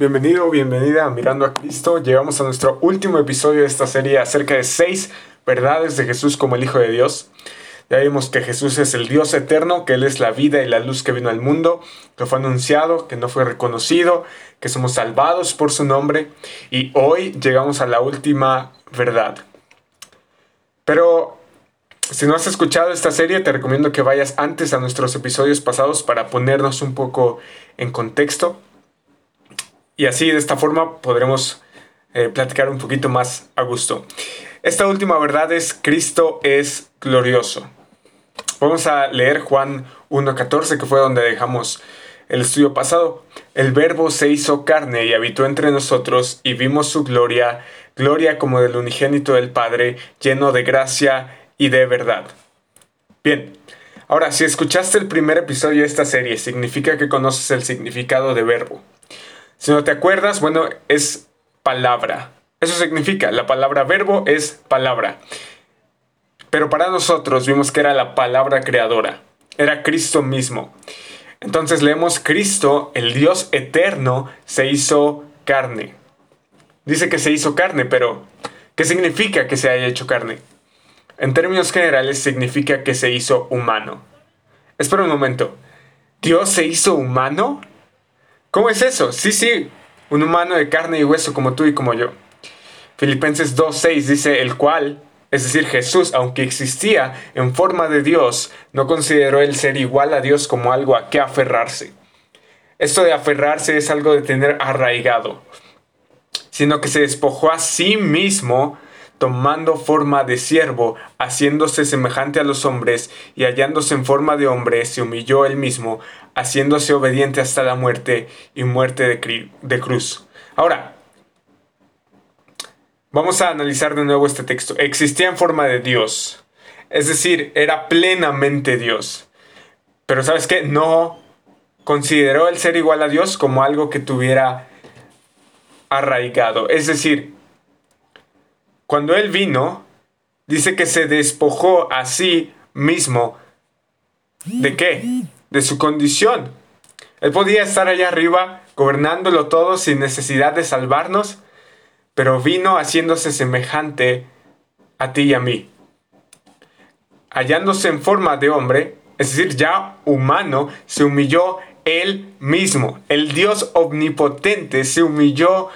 Bienvenido bienvenida a Mirando a Cristo. Llegamos a nuestro último episodio de esta serie acerca de seis verdades de Jesús como el Hijo de Dios. Ya vimos que Jesús es el Dios eterno, que Él es la vida y la luz que vino al mundo, que fue anunciado, que no fue reconocido, que somos salvados por su nombre. Y hoy llegamos a la última verdad. Pero si no has escuchado esta serie, te recomiendo que vayas antes a nuestros episodios pasados para ponernos un poco en contexto. Y así, de esta forma, podremos eh, platicar un poquito más a gusto. Esta última verdad es Cristo es glorioso. Vamos a leer Juan 1.14, que fue donde dejamos el estudio pasado. El verbo se hizo carne y habitó entre nosotros y vimos su gloria, gloria como del unigénito del Padre, lleno de gracia y de verdad. Bien, ahora si escuchaste el primer episodio de esta serie, significa que conoces el significado de verbo. Si no te acuerdas, bueno, es palabra. Eso significa, la palabra verbo es palabra. Pero para nosotros vimos que era la palabra creadora, era Cristo mismo. Entonces leemos Cristo, el Dios eterno, se hizo carne. Dice que se hizo carne, pero ¿qué significa que se haya hecho carne? En términos generales significa que se hizo humano. Espera un momento. ¿Dios se hizo humano? ¿Cómo es eso? Sí, sí, un humano de carne y hueso como tú y como yo. Filipenses 2.6 dice, el cual, es decir, Jesús, aunque existía en forma de Dios, no consideró el ser igual a Dios como algo a que aferrarse. Esto de aferrarse es algo de tener arraigado, sino que se despojó a sí mismo, tomando forma de siervo, haciéndose semejante a los hombres, y hallándose en forma de hombre, se humilló él mismo, haciéndose obediente hasta la muerte y muerte de, de cruz. Ahora, vamos a analizar de nuevo este texto. Existía en forma de Dios, es decir, era plenamente Dios. Pero sabes qué? No consideró el ser igual a Dios como algo que tuviera arraigado. Es decir, cuando Él vino, dice que se despojó a sí mismo. ¿De qué? De su condición. Él podía estar allá arriba gobernándolo todo sin necesidad de salvarnos, pero vino haciéndose semejante a ti y a mí. Hallándose en forma de hombre, es decir, ya humano, se humilló él mismo. El Dios omnipotente se humilló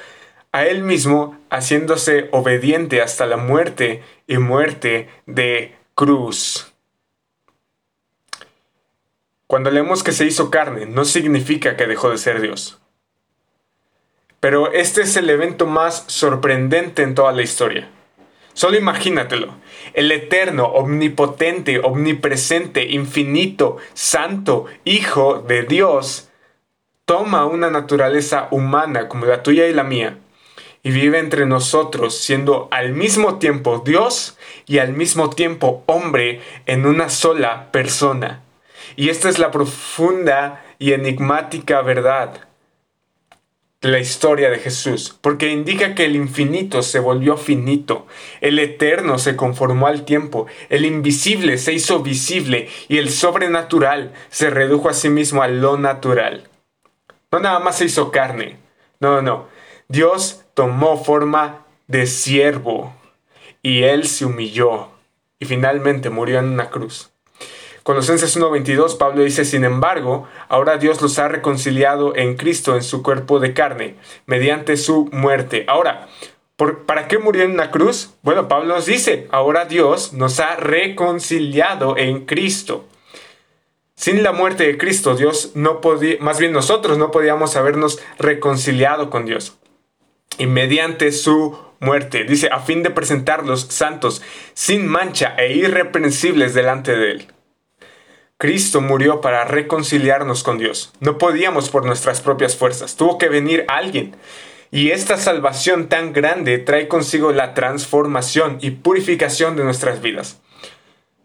a él mismo haciéndose obediente hasta la muerte y muerte de cruz. Cuando leemos que se hizo carne, no significa que dejó de ser Dios. Pero este es el evento más sorprendente en toda la historia. Solo imagínatelo. El eterno, omnipotente, omnipresente, infinito, santo, Hijo de Dios, toma una naturaleza humana como la tuya y la mía y vive entre nosotros siendo al mismo tiempo Dios y al mismo tiempo hombre en una sola persona. Y esta es la profunda y enigmática verdad de la historia de Jesús, porque indica que el infinito se volvió finito, el eterno se conformó al tiempo, el invisible se hizo visible y el sobrenatural se redujo a sí mismo a lo natural. No nada más se hizo carne, no, no, Dios tomó forma de siervo y él se humilló y finalmente murió en una cruz. Colosenses 1:22 Pablo dice, sin embargo, ahora Dios los ha reconciliado en Cristo en su cuerpo de carne, mediante su muerte. Ahora, ¿para qué murió en una cruz? Bueno, Pablo nos dice, ahora Dios nos ha reconciliado en Cristo. Sin la muerte de Cristo, Dios no podía, más bien nosotros no podíamos habernos reconciliado con Dios y mediante su muerte, dice, a fin de presentarlos santos, sin mancha e irreprensibles delante de Él. Cristo murió para reconciliarnos con Dios. No podíamos por nuestras propias fuerzas, tuvo que venir alguien. Y esta salvación tan grande trae consigo la transformación y purificación de nuestras vidas.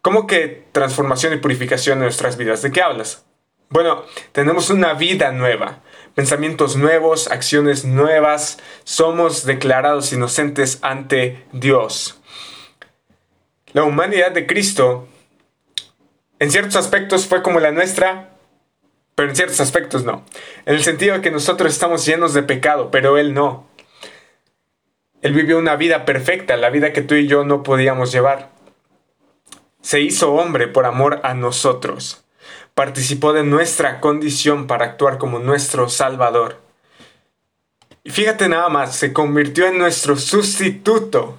¿Cómo que transformación y purificación de nuestras vidas? ¿De qué hablas? Bueno, tenemos una vida nueva, pensamientos nuevos, acciones nuevas, somos declarados inocentes ante Dios. La humanidad de Cristo, en ciertos aspectos, fue como la nuestra, pero en ciertos aspectos no. En el sentido de que nosotros estamos llenos de pecado, pero Él no. Él vivió una vida perfecta, la vida que tú y yo no podíamos llevar. Se hizo hombre por amor a nosotros. Participó de nuestra condición para actuar como nuestro Salvador. Y fíjate nada más, se convirtió en nuestro sustituto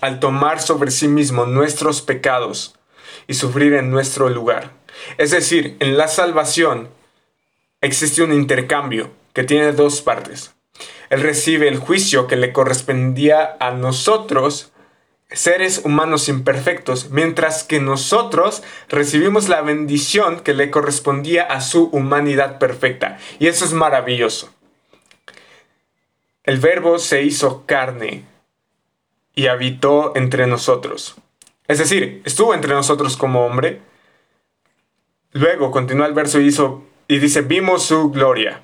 al tomar sobre sí mismo nuestros pecados y sufrir en nuestro lugar. Es decir, en la salvación existe un intercambio que tiene dos partes. Él recibe el juicio que le correspondía a nosotros, seres humanos imperfectos, mientras que nosotros recibimos la bendición que le correspondía a su humanidad perfecta. Y eso es maravilloso. El verbo se hizo carne y habitó entre nosotros. Es decir, estuvo entre nosotros como hombre, Luego continúa el verso y, hizo, y dice, vimos su gloria.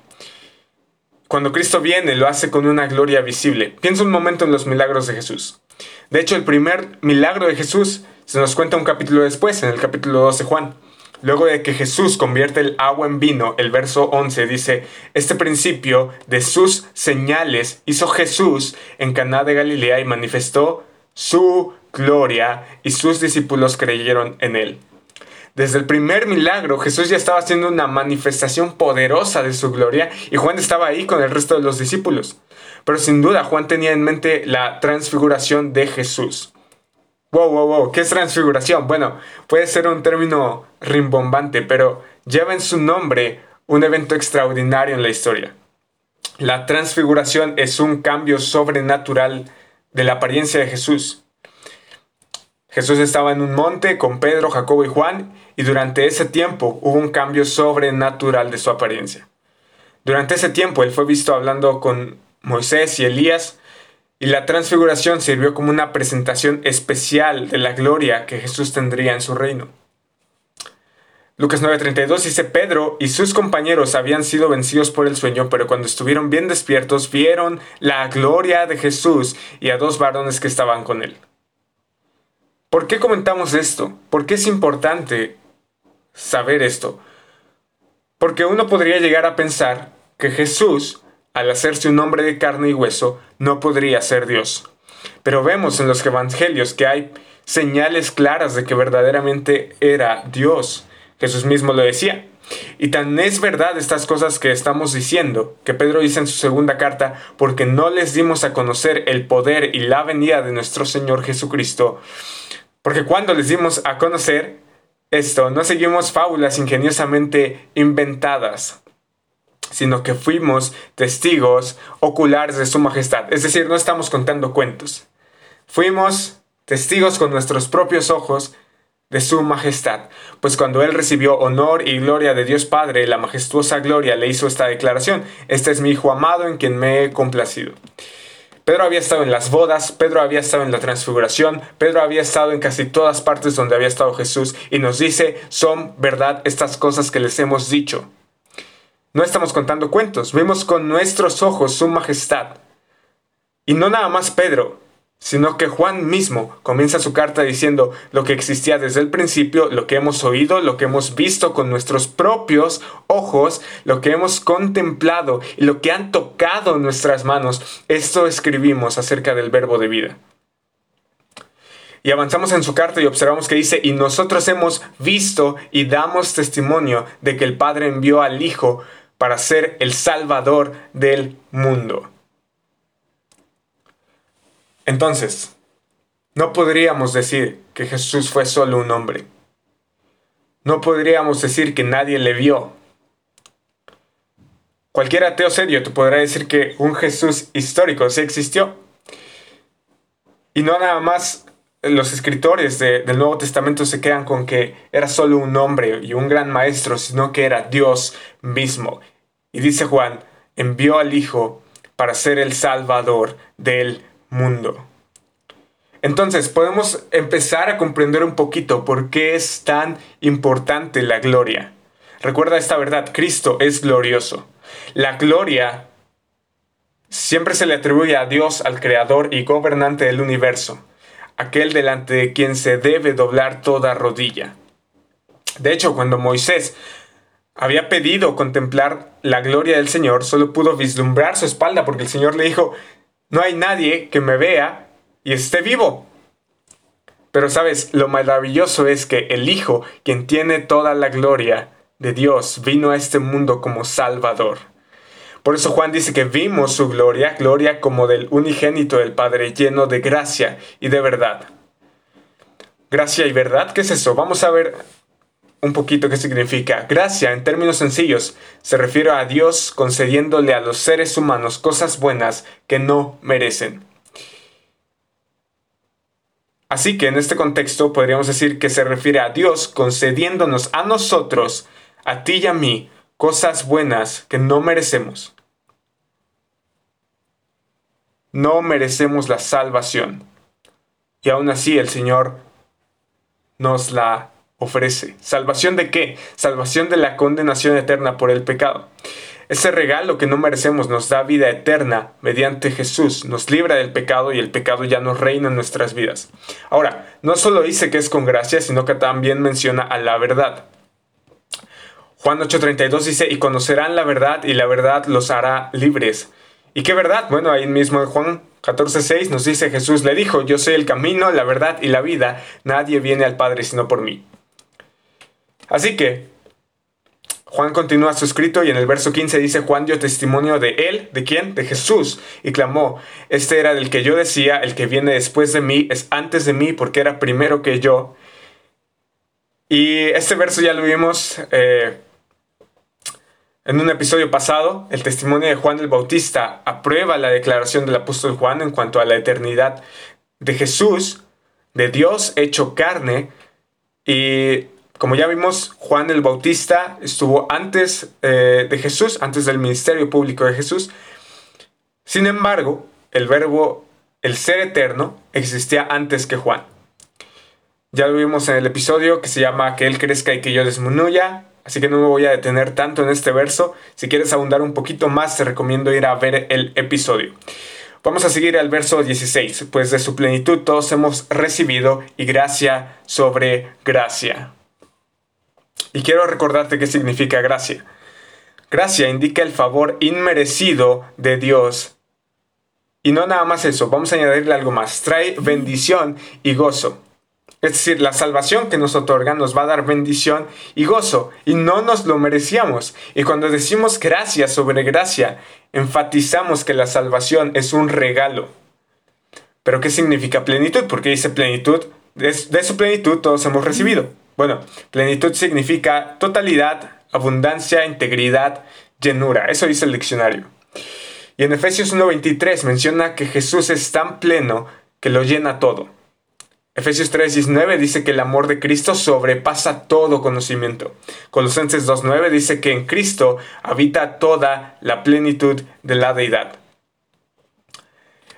Cuando Cristo viene, lo hace con una gloria visible. Piensa un momento en los milagros de Jesús. De hecho, el primer milagro de Jesús se nos cuenta un capítulo después, en el capítulo 12 Juan. Luego de que Jesús convierte el agua en vino, el verso 11 dice, este principio de sus señales hizo Jesús en Caná de Galilea y manifestó su gloria y sus discípulos creyeron en él. Desde el primer milagro, Jesús ya estaba haciendo una manifestación poderosa de su gloria y Juan estaba ahí con el resto de los discípulos. Pero sin duda, Juan tenía en mente la transfiguración de Jesús. Wow, wow, wow, ¿qué es transfiguración? Bueno, puede ser un término rimbombante, pero lleva en su nombre un evento extraordinario en la historia. La transfiguración es un cambio sobrenatural de la apariencia de Jesús. Jesús estaba en un monte con Pedro, Jacobo y Juan y durante ese tiempo hubo un cambio sobrenatural de su apariencia. Durante ese tiempo él fue visto hablando con Moisés y Elías y la transfiguración sirvió como una presentación especial de la gloria que Jesús tendría en su reino. Lucas 9:32 dice, Pedro y sus compañeros habían sido vencidos por el sueño, pero cuando estuvieron bien despiertos vieron la gloria de Jesús y a dos varones que estaban con él. ¿Por qué comentamos esto? ¿Por qué es importante saber esto? Porque uno podría llegar a pensar que Jesús, al hacerse un hombre de carne y hueso, no podría ser Dios. Pero vemos en los evangelios que hay señales claras de que verdaderamente era Dios. Jesús mismo lo decía. Y tan es verdad estas cosas que estamos diciendo, que Pedro dice en su segunda carta, porque no les dimos a conocer el poder y la venida de nuestro Señor Jesucristo, porque cuando les dimos a conocer esto, no seguimos fábulas ingeniosamente inventadas, sino que fuimos testigos oculares de su majestad. Es decir, no estamos contando cuentos. Fuimos testigos con nuestros propios ojos de su majestad. Pues cuando él recibió honor y gloria de Dios Padre, la majestuosa gloria le hizo esta declaración, este es mi Hijo amado en quien me he complacido. Pedro había estado en las bodas, Pedro había estado en la transfiguración, Pedro había estado en casi todas partes donde había estado Jesús y nos dice, son verdad estas cosas que les hemos dicho. No estamos contando cuentos, vemos con nuestros ojos su majestad. Y no nada más Pedro, sino que Juan mismo comienza su carta diciendo lo que existía desde el principio, lo que hemos oído, lo que hemos visto con nuestros propios ojos, lo que hemos contemplado y lo que han tocado nuestras manos. Esto escribimos acerca del verbo de vida. Y avanzamos en su carta y observamos que dice, y nosotros hemos visto y damos testimonio de que el Padre envió al Hijo para ser el Salvador del mundo. Entonces, no podríamos decir que Jesús fue solo un hombre. No podríamos decir que nadie le vio. Cualquier ateo serio te podrá decir que un Jesús histórico sí existió. Y no nada más los escritores del Nuevo Testamento se quedan con que era solo un hombre y un gran maestro, sino que era Dios mismo. Y dice Juan, envió al Hijo para ser el Salvador del mundo. Entonces podemos empezar a comprender un poquito por qué es tan importante la gloria. Recuerda esta verdad, Cristo es glorioso. La gloria siempre se le atribuye a Dios, al Creador y gobernante del universo, aquel delante de quien se debe doblar toda rodilla. De hecho, cuando Moisés había pedido contemplar la gloria del Señor, solo pudo vislumbrar su espalda porque el Señor le dijo, no hay nadie que me vea y esté vivo. Pero sabes, lo maravilloso es que el Hijo, quien tiene toda la gloria de Dios, vino a este mundo como Salvador. Por eso Juan dice que vimos su gloria, gloria como del unigénito del Padre, lleno de gracia y de verdad. Gracia y verdad, ¿qué es eso? Vamos a ver un poquito qué significa. Gracia, en términos sencillos, se refiere a Dios concediéndole a los seres humanos cosas buenas que no merecen. Así que en este contexto podríamos decir que se refiere a Dios concediéndonos a nosotros, a ti y a mí, cosas buenas que no merecemos. No merecemos la salvación. Y aún así el Señor nos la ofrece. ¿Salvación de qué? Salvación de la condenación eterna por el pecado. Ese regalo que no merecemos nos da vida eterna mediante Jesús, nos libra del pecado y el pecado ya no reina en nuestras vidas. Ahora, no solo dice que es con gracia, sino que también menciona a la verdad. Juan 8:32 dice, y conocerán la verdad y la verdad los hará libres. ¿Y qué verdad? Bueno, ahí mismo en Juan 14:6 nos dice Jesús le dijo, yo soy el camino, la verdad y la vida, nadie viene al Padre sino por mí. Así que Juan continúa su escrito y en el verso 15 dice, Juan dio testimonio de él, ¿de quién? De Jesús, y clamó, este era del que yo decía, el que viene después de mí es antes de mí porque era primero que yo. Y este verso ya lo vimos eh, en un episodio pasado, el testimonio de Juan el Bautista aprueba la declaración del apóstol Juan en cuanto a la eternidad de Jesús, de Dios hecho carne, y como ya vimos, Juan el Bautista estuvo antes eh, de Jesús, antes del ministerio público de Jesús. Sin embargo, el verbo, el ser eterno, existía antes que Juan. Ya lo vimos en el episodio que se llama Que Él crezca y que yo disminuya, así que no me voy a detener tanto en este verso. Si quieres abundar un poquito más, te recomiendo ir a ver el episodio. Vamos a seguir al verso 16, pues de su plenitud todos hemos recibido y gracia sobre gracia. Y quiero recordarte qué significa gracia. Gracia indica el favor inmerecido de Dios. Y no nada más eso, vamos a añadirle algo más. Trae bendición y gozo. Es decir, la salvación que nos otorga nos va a dar bendición y gozo, y no nos lo merecíamos. Y cuando decimos gracia sobre gracia, enfatizamos que la salvación es un regalo. Pero ¿qué significa plenitud? Porque dice plenitud, de, su plenitud todos hemos recibido. Bueno, plenitud significa totalidad, abundancia, integridad, llenura. Eso dice el diccionario. Y en Efesios 1.23 menciona que Jesús es tan pleno que lo llena todo. Efesios 3.19 dice que el amor de Cristo sobrepasa todo conocimiento. Colosenses 2.9 dice que en Cristo habita toda la plenitud de la deidad.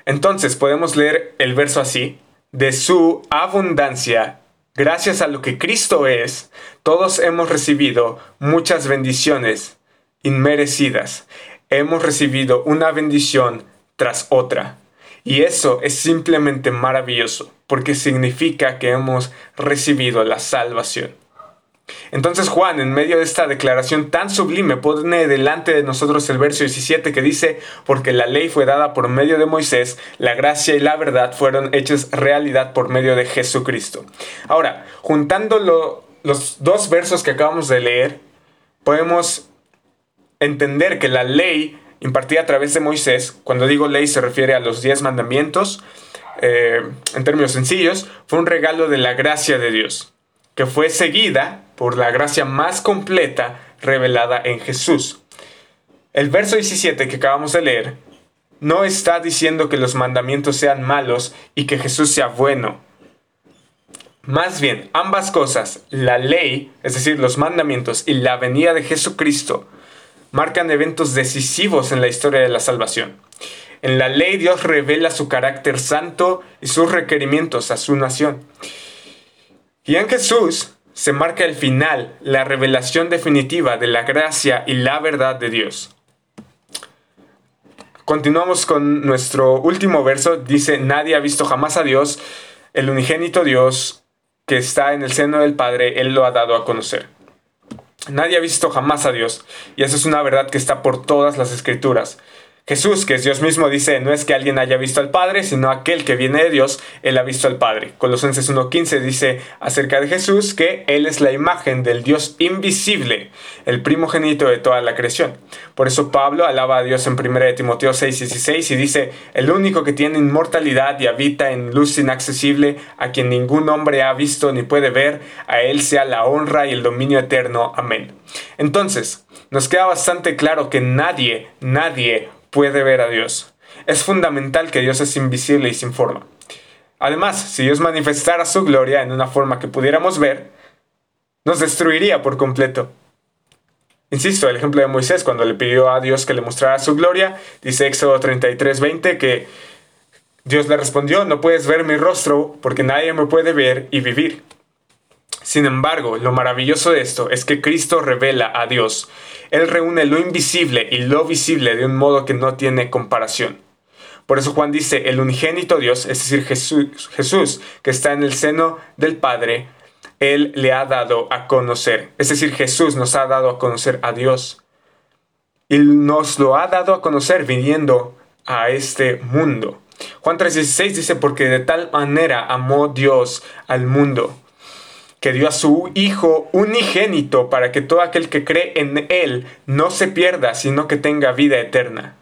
Entonces podemos leer el verso así, de su abundancia Gracias a lo que Cristo es, todos hemos recibido muchas bendiciones inmerecidas. Hemos recibido una bendición tras otra. Y eso es simplemente maravilloso, porque significa que hemos recibido la salvación. Entonces Juan, en medio de esta declaración tan sublime, pone delante de nosotros el verso 17 que dice, porque la ley fue dada por medio de Moisés, la gracia y la verdad fueron hechas realidad por medio de Jesucristo. Ahora, juntando los dos versos que acabamos de leer, podemos entender que la ley impartida a través de Moisés, cuando digo ley se refiere a los diez mandamientos, eh, en términos sencillos, fue un regalo de la gracia de Dios que fue seguida por la gracia más completa revelada en Jesús. El verso 17 que acabamos de leer no está diciendo que los mandamientos sean malos y que Jesús sea bueno. Más bien, ambas cosas, la ley, es decir, los mandamientos y la venida de Jesucristo, marcan eventos decisivos en la historia de la salvación. En la ley Dios revela su carácter santo y sus requerimientos a su nación. Y en Jesús se marca el final, la revelación definitiva de la gracia y la verdad de Dios. Continuamos con nuestro último verso. Dice, nadie ha visto jamás a Dios, el unigénito Dios que está en el seno del Padre, Él lo ha dado a conocer. Nadie ha visto jamás a Dios, y eso es una verdad que está por todas las escrituras. Jesús, que es Dios mismo, dice, no es que alguien haya visto al Padre, sino aquel que viene de Dios, él ha visto al Padre. Colosenses 1.15 dice acerca de Jesús que él es la imagen del Dios invisible, el primogénito de toda la creación. Por eso Pablo alaba a Dios en 1 Timoteo 6.16 y dice, el único que tiene inmortalidad y habita en luz inaccesible, a quien ningún hombre ha visto ni puede ver, a él sea la honra y el dominio eterno. Amén. Entonces, nos queda bastante claro que nadie, nadie puede ver a Dios. Es fundamental que Dios es invisible y sin forma. Además, si Dios manifestara su gloria en una forma que pudiéramos ver, nos destruiría por completo. Insisto, el ejemplo de Moisés cuando le pidió a Dios que le mostrara su gloria, dice Éxodo 33:20 que Dios le respondió, no puedes ver mi rostro porque nadie me puede ver y vivir. Sin embargo, lo maravilloso de esto es que Cristo revela a Dios. Él reúne lo invisible y lo visible de un modo que no tiene comparación. Por eso Juan dice, el unigénito Dios, es decir, Jesús, que está en el seno del Padre, Él le ha dado a conocer. Es decir, Jesús nos ha dado a conocer a Dios. Y nos lo ha dado a conocer viniendo a este mundo. Juan 3:16 dice, porque de tal manera amó Dios al mundo que dio a su Hijo unigénito para que todo aquel que cree en Él no se pierda, sino que tenga vida eterna.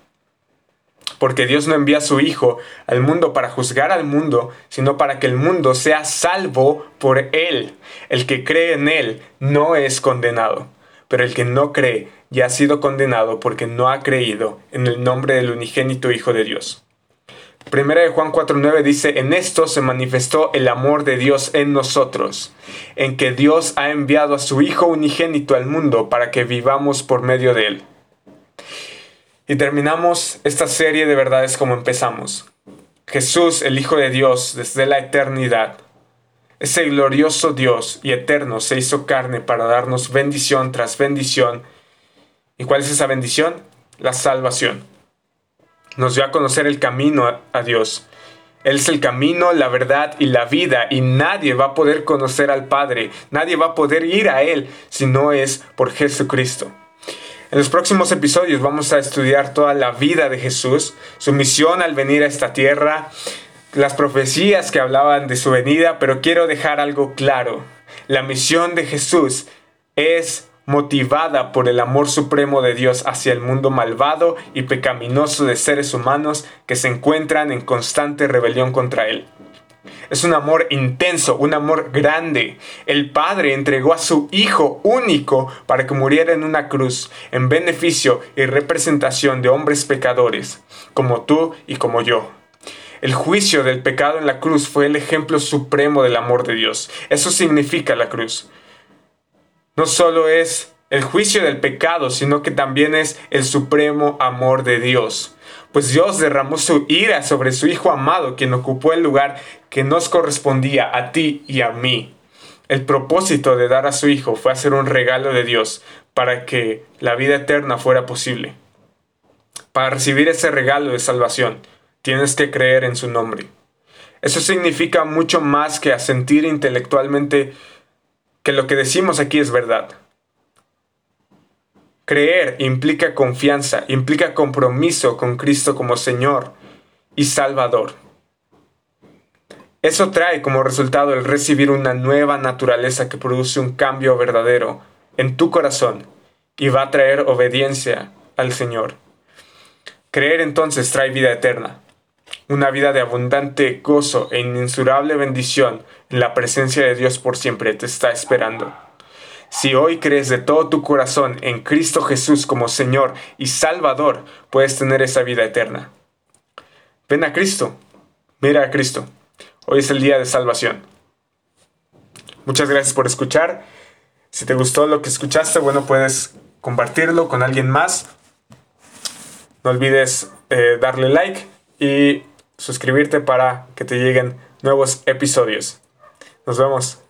Porque Dios no envía a su Hijo al mundo para juzgar al mundo, sino para que el mundo sea salvo por Él. El que cree en Él no es condenado, pero el que no cree ya ha sido condenado porque no ha creído en el nombre del unigénito Hijo de Dios. Primera de Juan 4.9 dice, en esto se manifestó el amor de Dios en nosotros, en que Dios ha enviado a su Hijo unigénito al mundo para que vivamos por medio de él. Y terminamos esta serie de verdades como empezamos. Jesús, el Hijo de Dios, desde la eternidad, ese glorioso Dios y eterno se hizo carne para darnos bendición tras bendición. ¿Y cuál es esa bendición? La salvación nos dio a conocer el camino a, Dios. Él es el camino, la verdad y la vida y nadie va a poder conocer al Padre, nadie va a poder ir a Él si no es por Jesucristo. En los próximos episodios vamos a estudiar toda la vida de Jesús, su misión al venir a esta tierra, las profecías que hablaban de su venida, pero quiero dejar algo claro. La misión de Jesús es motivada por el amor supremo de Dios hacia el mundo malvado y pecaminoso de seres humanos que se encuentran en constante rebelión contra Él. Es un amor intenso, un amor grande. El Padre entregó a su Hijo único para que muriera en una cruz en beneficio y representación de hombres pecadores, como tú y como yo. El juicio del pecado en la cruz fue el ejemplo supremo del amor de Dios. Eso significa la cruz no solo es el juicio del pecado, sino que también es el supremo amor de Dios. Pues Dios derramó su ira sobre su Hijo amado, quien ocupó el lugar que nos correspondía a ti y a mí. El propósito de dar a su Hijo fue hacer un regalo de Dios para que la vida eterna fuera posible. Para recibir ese regalo de salvación, tienes que creer en su nombre. Eso significa mucho más que asentir intelectualmente que lo que decimos aquí es verdad. Creer implica confianza, implica compromiso con Cristo como Señor y Salvador. Eso trae como resultado el recibir una nueva naturaleza que produce un cambio verdadero en tu corazón y va a traer obediencia al Señor. Creer entonces trae vida eterna, una vida de abundante gozo e inmensurable bendición en la presencia de Dios por siempre te está esperando. Si hoy crees de todo tu corazón en Cristo Jesús como Señor y Salvador, puedes tener esa vida eterna. Ven a Cristo, mira a Cristo. Hoy es el día de salvación. Muchas gracias por escuchar. Si te gustó lo que escuchaste, bueno, puedes compartirlo con alguien más. No olvides eh, darle like y suscribirte para que te lleguen nuevos episodios. Nos vemos.